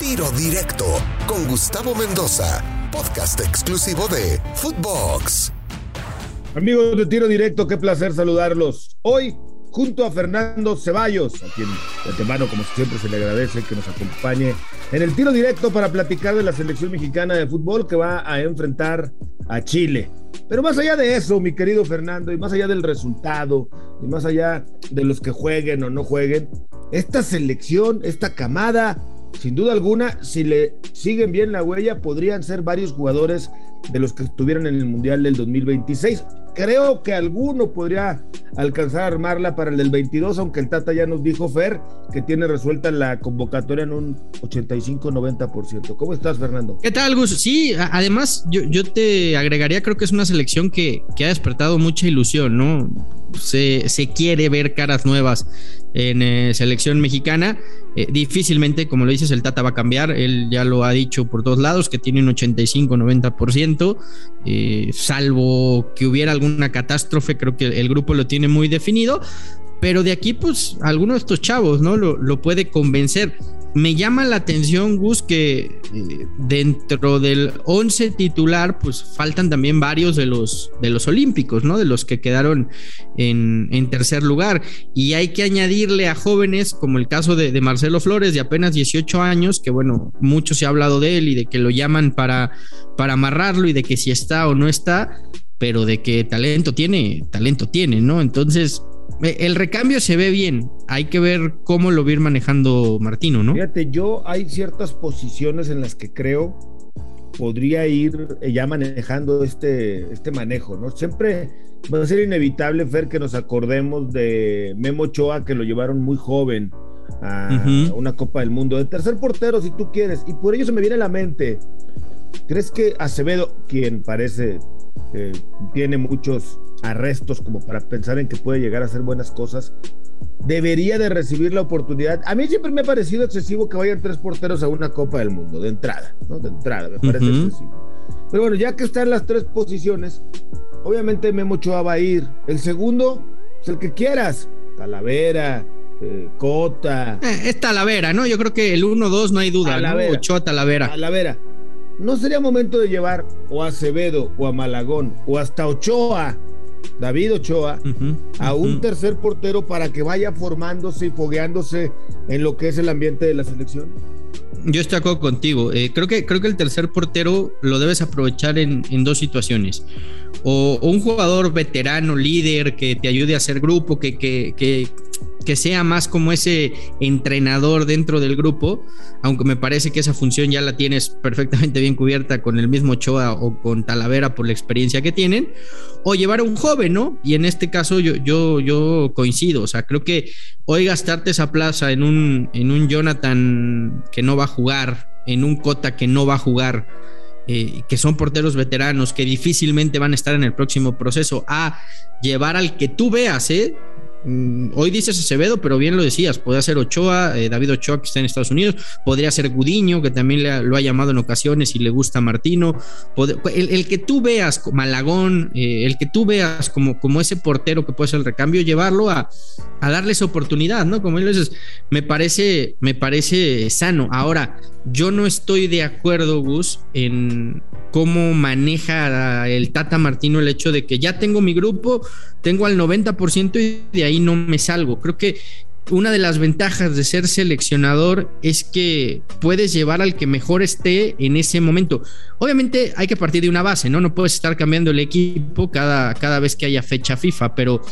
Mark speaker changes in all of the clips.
Speaker 1: Tiro Directo con Gustavo Mendoza, podcast exclusivo de Footbox.
Speaker 2: Amigos de Tiro Directo, qué placer saludarlos. Hoy, junto a Fernando Ceballos, a quien de antemano, como siempre, se le agradece que nos acompañe en el Tiro Directo para platicar de la selección mexicana de fútbol que va a enfrentar a Chile. Pero más allá de eso, mi querido Fernando, y más allá del resultado, y más allá de los que jueguen o no jueguen, esta selección, esta camada, sin duda alguna, si le siguen bien la huella, podrían ser varios jugadores de los que estuvieron en el Mundial del 2026. Creo que alguno podría alcanzar a armarla para el del 22, aunque el Tata ya nos dijo, Fer, que tiene resuelta la convocatoria en un 85-90%. ¿Cómo estás, Fernando?
Speaker 3: ¿Qué tal, Gus? Sí, además yo, yo te agregaría, creo que es una selección que, que ha despertado mucha ilusión, ¿no? Se, se, quiere ver caras nuevas en eh, selección mexicana. Eh, difícilmente, como lo dices, el Tata va a cambiar. Él ya lo ha dicho por todos lados, que tiene un 85-90%. Eh, salvo que hubiera alguna catástrofe, creo que el grupo lo tiene muy definido. Pero de aquí, pues, alguno de estos chavos, ¿no? Lo, lo puede convencer. Me llama la atención, Gus, que eh, dentro del 11 titular, pues faltan también varios de los, de los olímpicos, ¿no? De los que quedaron en, en tercer lugar. Y hay que añadirle a jóvenes, como el caso de, de, Marcelo Flores, de apenas 18 años, que bueno, mucho se ha hablado de él y de que lo llaman para, para amarrarlo y de que si está o no está, pero de que talento tiene, talento tiene, ¿no? Entonces, el recambio se ve bien. Hay que ver cómo lo va a ir manejando Martino, ¿no?
Speaker 2: Fíjate, yo hay ciertas posiciones en las que creo podría ir ya manejando este, este manejo, ¿no? Siempre va a ser inevitable, Fer, que nos acordemos de Memo Ochoa, que lo llevaron muy joven a uh -huh. una Copa del Mundo, de tercer portero, si tú quieres, y por ello se me viene a la mente. ¿Crees que Acevedo, quien parece que tiene muchos arrestos como para pensar en que puede llegar a hacer buenas cosas, debería de recibir la oportunidad. A mí siempre me ha parecido excesivo que vayan tres porteros a una Copa del Mundo, de entrada, ¿no? De entrada, me parece uh -huh. excesivo. Pero bueno, ya que están las tres posiciones, obviamente Memo Ochoa va a ir. El segundo, pues el que quieras, Talavera, eh, Cota.
Speaker 3: Eh, es Talavera, ¿no? Yo creo que el 1-2 no hay duda, Talavera, ¿no? Ochoa, Talavera.
Speaker 2: Talavera. ¿No sería momento de llevar o a Acevedo o a Malagón o hasta Ochoa David Ochoa, uh -huh, a un uh -huh. tercer portero para que vaya formándose y fogueándose en lo que es el ambiente de la selección?
Speaker 3: Yo estoy de acuerdo contigo. Eh, creo, que, creo que el tercer portero lo debes aprovechar en, en dos situaciones. O, o, un jugador veterano, líder, que te ayude a hacer grupo, que, que, que, que sea más como ese entrenador dentro del grupo, aunque me parece que esa función ya la tienes perfectamente bien cubierta con el mismo Ochoa o con Talavera por la experiencia que tienen, o llevar a un joven, ¿no? Y en este caso yo, yo, yo coincido, o sea, creo que hoy gastarte esa plaza en un, en un Jonathan que no va a jugar, en un Cota que no va a jugar, eh, que son porteros veteranos que difícilmente van a estar en el próximo proceso, a llevar al que tú veas, ¿eh? Mm, hoy dices Acevedo, pero bien lo decías, podría ser Ochoa, eh, David Ochoa que está en Estados Unidos, podría ser Gudiño, que también le, lo ha llamado en ocasiones y le gusta Martino, el, que tú veas, Malagón, eh, el que tú veas como, como ese portero que puede ser el recambio, llevarlo a, a darle oportunidad, ¿no? Como él dices, me parece, me parece sano. Ahora, yo no estoy de acuerdo, Gus, en cómo maneja el Tata Martino el hecho de que ya tengo mi grupo, tengo al 90% y de ahí no me salgo. Creo que una de las ventajas de ser seleccionador es que puedes llevar al que mejor esté en ese momento. Obviamente hay que partir de una base, ¿no? No puedes estar cambiando el equipo cada, cada vez que haya fecha FIFA, pero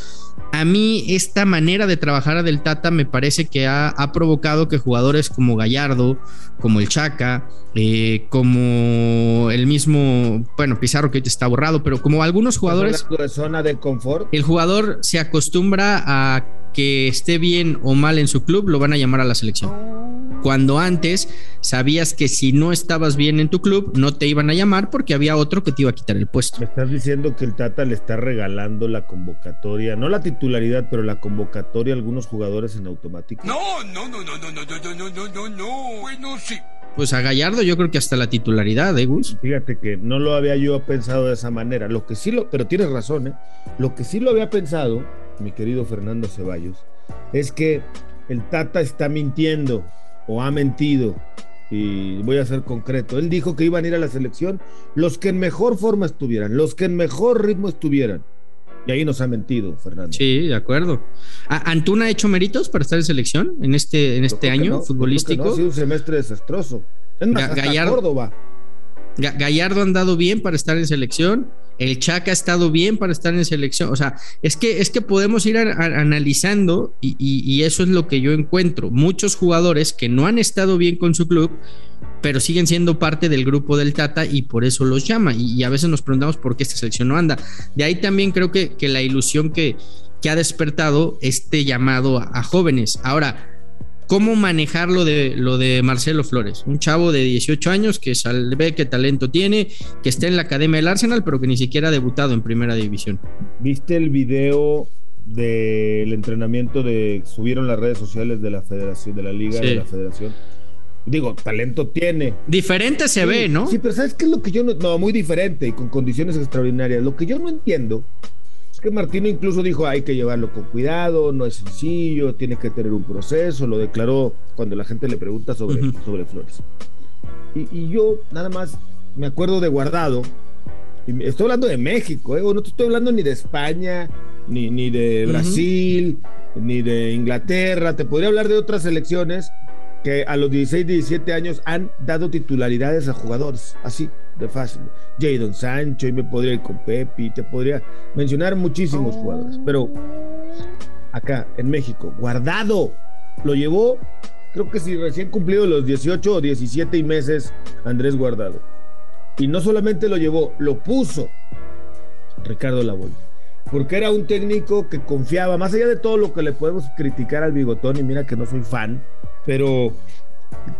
Speaker 3: a mí esta manera de trabajar del Tata me parece que ha, ha provocado que jugadores como Gallardo, como el Chaca, eh, como el mismo, bueno, Pizarro que está borrado, pero como algunos jugadores...
Speaker 2: De zona de confort.
Speaker 3: El jugador se acostumbra a que esté bien o mal en su club, lo van a llamar a la selección. Cuando antes sabías que si no estabas bien en tu club, no te iban a llamar porque había otro que te iba a quitar el puesto.
Speaker 2: Me estás diciendo que el Tata le está regalando la convocatoria, no la titularidad, pero la convocatoria a algunos jugadores en automático.
Speaker 4: No, no, no, no, no, no, no, no, no, no, no, bueno, sí.
Speaker 3: Pues a Gallardo yo creo que hasta la titularidad, ¿eh, Gus?
Speaker 2: Fíjate que no lo había yo pensado de esa manera. Lo que sí lo, pero tienes razón, ¿eh? Lo que sí lo había pensado, mi querido Fernando Ceballos, es que el Tata está mintiendo o ha mentido y voy a ser concreto. Él dijo que iban a ir a la selección los que en mejor forma estuvieran, los que en mejor ritmo estuvieran. Y ahí nos ha mentido, Fernando.
Speaker 3: Sí, de acuerdo. ¿Antuna ha hecho méritos para estar en selección en este, en este año futbolístico?
Speaker 2: ha sido un semestre desastroso. Es más, Gallardo, Córdoba.
Speaker 3: Gallardo ha andado bien para estar en selección. El Chaca ha estado bien para estar en selección. O sea, es que, es que podemos ir analizando y, eso es lo que yo encuentro. Muchos jugadores que no han estado bien con su club, pero siguen siendo parte del grupo del Tata y por eso los llama. Y, a veces nos preguntamos por qué esta selección no anda. De ahí también creo que, que la ilusión que, ha despertado este llamado a jóvenes. Ahora, cómo manejar lo de, lo de Marcelo Flores, un chavo de 18 años que ve qué talento tiene, que está en la academia del Arsenal, pero que ni siquiera ha debutado en primera división.
Speaker 2: ¿Viste el video del entrenamiento de subieron las redes sociales de la federación, de la liga de la federación? Digo, talento tiene.
Speaker 3: Diferente se ve, ¿no?
Speaker 2: Sí, pero ¿sabes qué es lo que yo no, no, muy diferente y con condiciones extraordinarias. Lo que yo no entiendo que Martino incluso dijo hay que llevarlo con cuidado, no es sencillo, tiene que tener un proceso, lo declaró cuando la gente le pregunta sobre, sobre Flores. Y, yo nada más me acuerdo de Guardado, y estoy hablando de México, ¿eh? no estoy hablando ni de España, ni, ni de Brasil, ni de Inglaterra, te podría hablar de otras selecciones que a los 16, 17 años han dado titularidades a jugadores, así de fácil. Jadon Sancho, y me podría ir con Pepe, te podría mencionar muchísimos jugadores, pero acá en México, guardado, lo llevó, creo que si recién cumplido los 18 o 17 meses, Andrés Guardado. Y no solamente lo llevó, lo puso Ricardo Lavoy. Porque era un técnico que confiaba, más allá de todo lo que le podemos criticar al bigotón, y mira que no soy fan, pero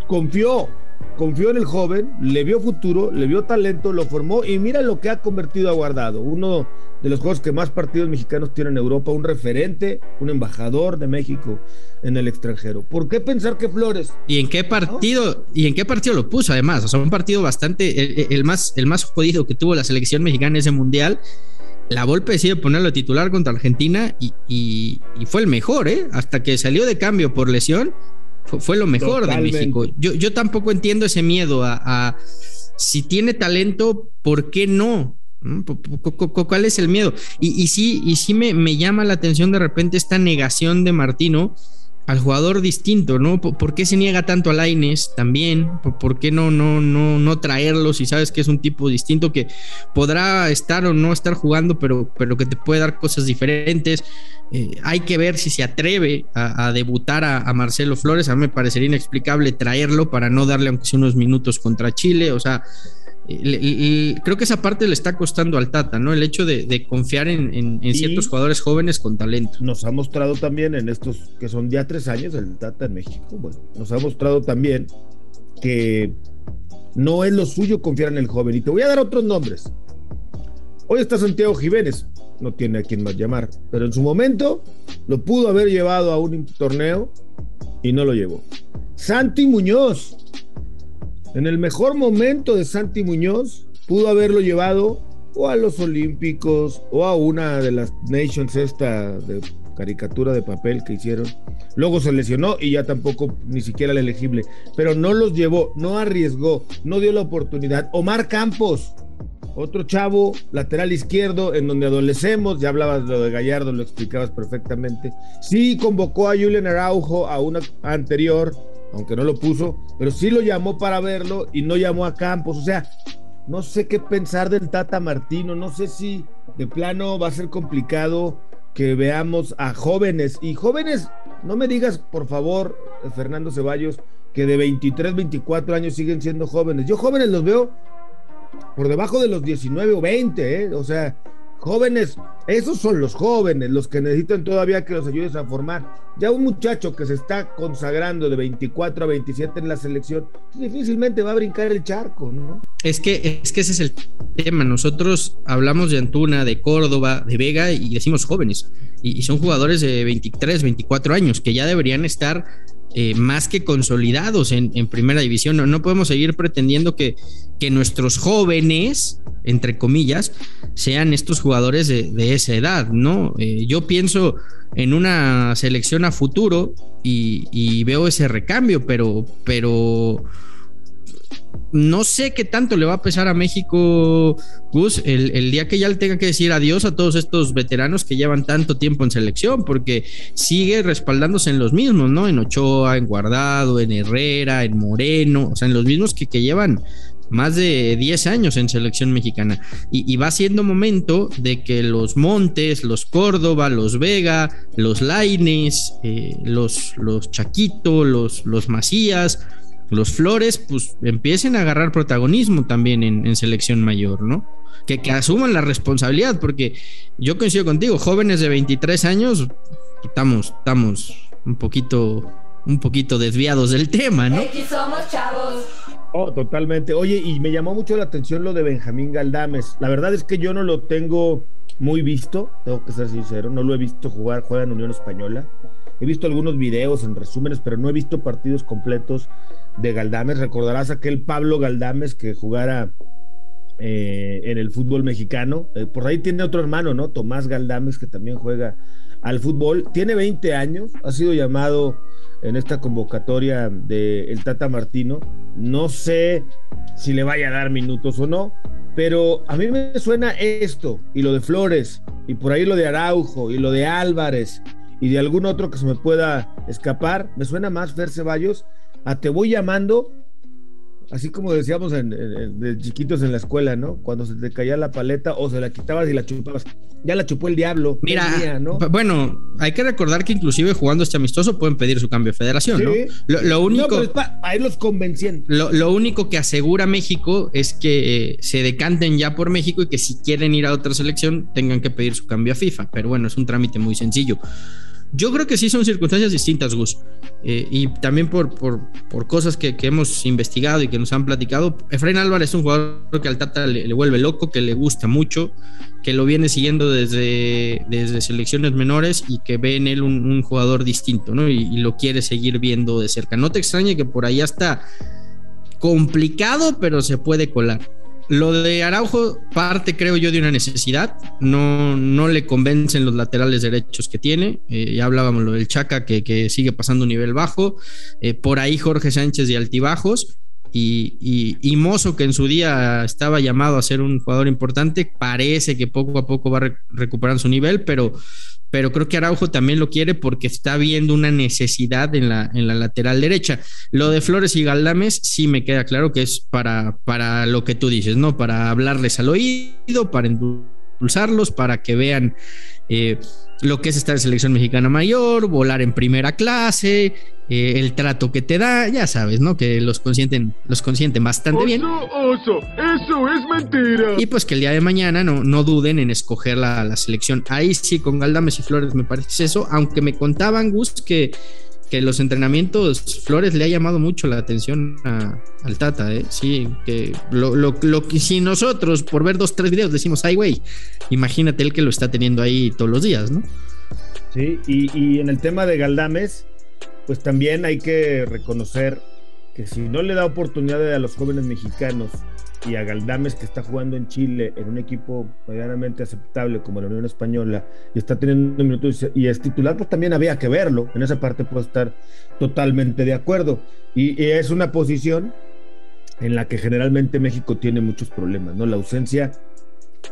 Speaker 2: confió, confió en el joven, le vio futuro, le vio talento, lo formó y mira lo que ha convertido a Guardado, uno de los juegos que más partidos mexicanos tienen en Europa, un referente, un embajador de México en el extranjero. ¿Por qué pensar que Flores?
Speaker 3: ¿Y en qué partido? ¿Y en qué partido lo puso además? O sea, un partido bastante el, más el más jodido que tuvo la selección mexicana en ese mundial. La Volpe decide ponerlo titular contra Argentina y, fue el mejor, ¿eh? Hasta que salió de cambio por lesión fue, lo mejor de México. Yo, yo tampoco entiendo ese miedo a, si tiene talento, ¿por qué no? ¿Cuál es el miedo? Y, y sí, y sí me, me llama la atención de repente esta negación de Martino al jugador distinto, ¿no? ¿Por qué se niega tanto a Laines también? ¿Por qué no, no, no, no traerlo si sabes que es un tipo distinto que podrá estar o no estar jugando, pero, pero que te puede dar cosas diferentes? Eh, hay que ver si se atreve a, debutar a, Marcelo Flores. A mí me parecería inexplicable traerlo para no darle aunque sea unos minutos contra Chile. O sea, creo que esa parte le está costando al Tata, ¿no? El hecho de, confiar en, ciertos jugadores jóvenes con talento.
Speaker 2: Nos ha mostrado también en estos que son ya tres años el Tata en México, bueno, nos ha mostrado también que no es lo suyo confiar en el joven. Y te voy a dar otros nombres. Hoy está Santiago Jiménez, no tiene a quien más llamar, pero en su momento lo pudo haber llevado a un torneo y no lo llevó. Santi Muñoz, en el mejor momento de Santi Muñoz, pudo haberlo llevado o a los Olímpicos o a una de las Nations esta de caricatura de papel que hicieron. Luego se lesionó y ya tampoco ni siquiera el elegible, pero no los llevó, no arriesgó, no dio la oportunidad. Omar Campos, otro chavo, lateral izquierdo, en donde adolecemos, ya hablabas de lo de Gallardo, lo explicabas perfectamente. Sí convocó a Julian Araujo a una anterior, aunque no lo puso, pero sí lo llamó para verlo y no llamó a Campos. O sea, no sé qué pensar del Tata Martino, no sé si de plano va a ser complicado que veamos a jóvenes y jóvenes, no me digas por favor, Fernando Ceballos, que de 23, 24 años siguen siendo jóvenes. Yo jóvenes los veo por debajo de los 19 o 20, ¿eh? o sea, Jóvenes, esos son los jóvenes, los que necesitan todavía que los ayudes a formar. Ya un muchacho que se está consagrando de 24 a 27 en la selección, difícilmente va a brincar el charco, ¿no?
Speaker 3: Es que, es que ese es el tema. Nosotros hablamos de Antuna, de Córdoba, de Vega y decimos jóvenes. Y, son jugadores de 23, 24 años que ya deberían estar eh, más que consolidados en, primera división. No, no, podemos seguir pretendiendo que, que nuestros jóvenes entre comillas, sean estos jugadores de, esa edad, ¿no? Eh, yo pienso en una selección a futuro y, veo ese recambio, pero, pero no sé qué tanto le va a pesar a México, Gus, el, día que ya le tenga que decir adiós a todos estos veteranos que llevan tanto tiempo en selección, porque sigue respaldándose en los mismos, ¿no? En Ochoa, en Guardado, en Herrera, en Moreno, o sea, en los mismos que, que llevan más de 10 años en selección mexicana. Y, va siendo momento de que los Montes, los Córdoba, los Vega, los Laines, eh, los, los Chaquito, los, los Macías, los Flores, pues empiecen a agarrar protagonismo también en, selección mayor, ¿no? Que, que, asuman la responsabilidad, porque yo coincido contigo, jóvenes de 23 años, estamos, estamos un poquito, un poquito desviados del tema, ¿no? somos
Speaker 2: chavos. Oh, totalmente. Oye, y me llamó mucho la atención lo de Benjamín Galdames. La verdad es que yo no lo tengo muy visto, tengo que ser sincero, no lo he visto jugar, juega en Unión Española. He visto algunos videos en resúmenes, pero no he visto partidos completos de Galdames. Recordarás aquel Pablo Galdames que jugara eh, en el fútbol mexicano. Eh, por ahí tiene otro hermano, ¿no? Tomás Galdames, que también juega al fútbol. Tiene 20 años, ha sido llamado en esta convocatoria de el Tata Martino. No sé si le vaya a dar minutos o no, pero a mí me suena esto y lo de Flores y por ahí lo de Araujo y lo de Álvarez y de algún otro que se me pueda escapar. Me suena más Fer Ceballos a Te voy llamando, así como decíamos de chiquitos en la escuela, ¿no? Cuando se te caía la paleta o se la quitabas y la chupabas. Ya la chupó el diablo.
Speaker 3: Mira, ¿no? bueno, hay que recordar que inclusive jugando este amistoso pueden pedir su cambio de federación, ¿no? Lo, único. No,
Speaker 2: para irlos convenciendo.
Speaker 3: Lo, único que asegura México es que eh, se decanten ya por México y que si quieren ir a otra selección tengan que pedir su cambio a FIFA. Pero bueno, es un trámite muy sencillo. Yo creo que sí son circunstancias distintas, Gus. Eh, y también por, por, por cosas que, hemos investigado y que nos han platicado. Efraín Álvarez es un jugador que al Tata le, vuelve loco, que le gusta mucho, que lo viene siguiendo desde, desde selecciones menores y que ve en él un, jugador distinto, ¿no? Y, y, lo quiere seguir viendo de cerca. No te extrañe que por allá está complicado, pero se puede colar. Lo de Araujo parte, creo yo, de una necesidad. No, no le convencen los laterales derechos que tiene. Eh, ya hablábamos lo del Chaca, que, sigue pasando un nivel bajo. Eh, por ahí Jorge Sánchez de altibajos. Y, y, Mozo, que en su día estaba llamado a ser un jugador importante, parece que poco a poco va recuperando su nivel, pero pero creo que Araujo también lo quiere porque está viendo una necesidad en la, en la lateral derecha. Lo de Flores y Galdames sí me queda claro que es para, para lo que tú dices, ¿no? Para hablarles al oído, para impulsarlos, para que vean eh, lo que es estar en selección mexicana mayor, volar en primera clase, eh, el trato que te da, ya sabes, ¿no? Que los consienten, los consienten bastante bien.
Speaker 4: Oso, eso es mentira.
Speaker 3: Y pues que el día de mañana no, no duden en escoger la, la selección. Ahí sí, con Galdames y Flores me parece eso, aunque me contaban, Gus, que que los entrenamientos Flores le ha llamado mucho la atención al Tata, ¿eh? Sí, que lo, lo, lo, que si nosotros por ver dos, tres videos decimos, ay, güey, imagínate él que lo está teniendo ahí todos los días, ¿no?
Speaker 2: Sí, y, y en el tema de Galdames, pues también hay que reconocer que si no le da oportunidad a los jóvenes mexicanos y a Galdames que está jugando en Chile en un equipo medianamente aceptable como la Unión Española y está teniendo minutos y es titular, pues también había que verlo. En esa parte puedo estar totalmente de acuerdo. Y, y es una posición en la que generalmente México tiene muchos problemas, ¿no? La ausencia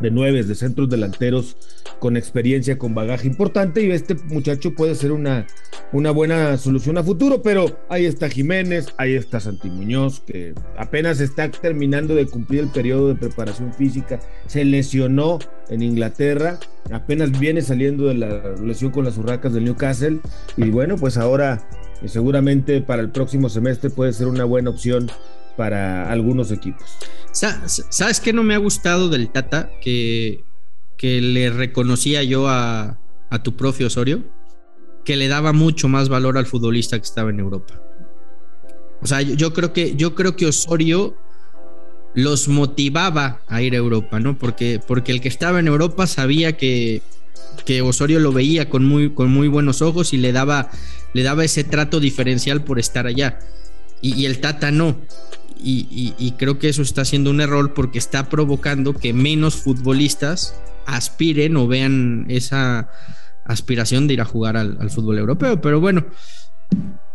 Speaker 2: de nueve, de centros delanteros con experiencia, con bagaje importante y este muchacho puede ser una, una buena solución a futuro, pero ahí está Jiménez, ahí está Santi Muñoz, que apenas está terminando de cumplir el periodo de preparación física, se lesionó en Inglaterra, apenas viene saliendo de la lesión con las urracas del Newcastle y bueno, pues ahora eh, seguramente para el próximo semestre puede ser una buena opción para algunos equipos.
Speaker 3: ¿Sabes qué no me ha gustado del Tata? Que, que le reconocía yo a, tu profe Osorio, que le daba mucho más valor al futbolista que estaba en Europa. O sea, yo, creo que yo creo que Osorio los motivaba a ir a Europa, ¿no? Porque, porque el que estaba en Europa sabía que, que Osorio lo veía con muy, con muy buenos ojos y le daba, le daba ese trato diferencial por estar allá. y el Tata no y, creo que eso está siendo un error porque está provocando que menos futbolistas aspiren o vean esa aspiración de ir a jugar al, fútbol europeo. Pero bueno,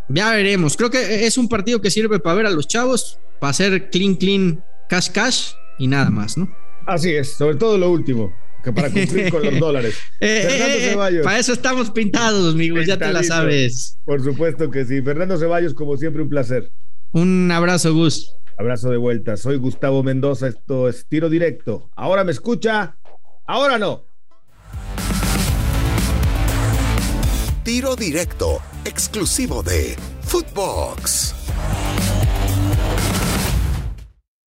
Speaker 3: ya veremos. Creo que es un partido que sirve para ver a los chavos. para hacer clean, clean, cash, cash y nada más, ¿no?
Speaker 2: Así es, sobre todo lo último, que para cumplir con los dólares.
Speaker 3: Eh, Fernando eh, Ceballos. Para eso estamos pintados, amigos, ya te la sabes.
Speaker 2: Por supuesto que sí. Fernando Ceballos, como siempre, un placer.
Speaker 3: Un abrazo, Gus.
Speaker 2: Abrazo de vuelta. Soy Gustavo Mendoza. Esto es Tiro Directo. Ahora me escucha, ahora no.
Speaker 1: Tiro Directo, exclusivo de Footbox.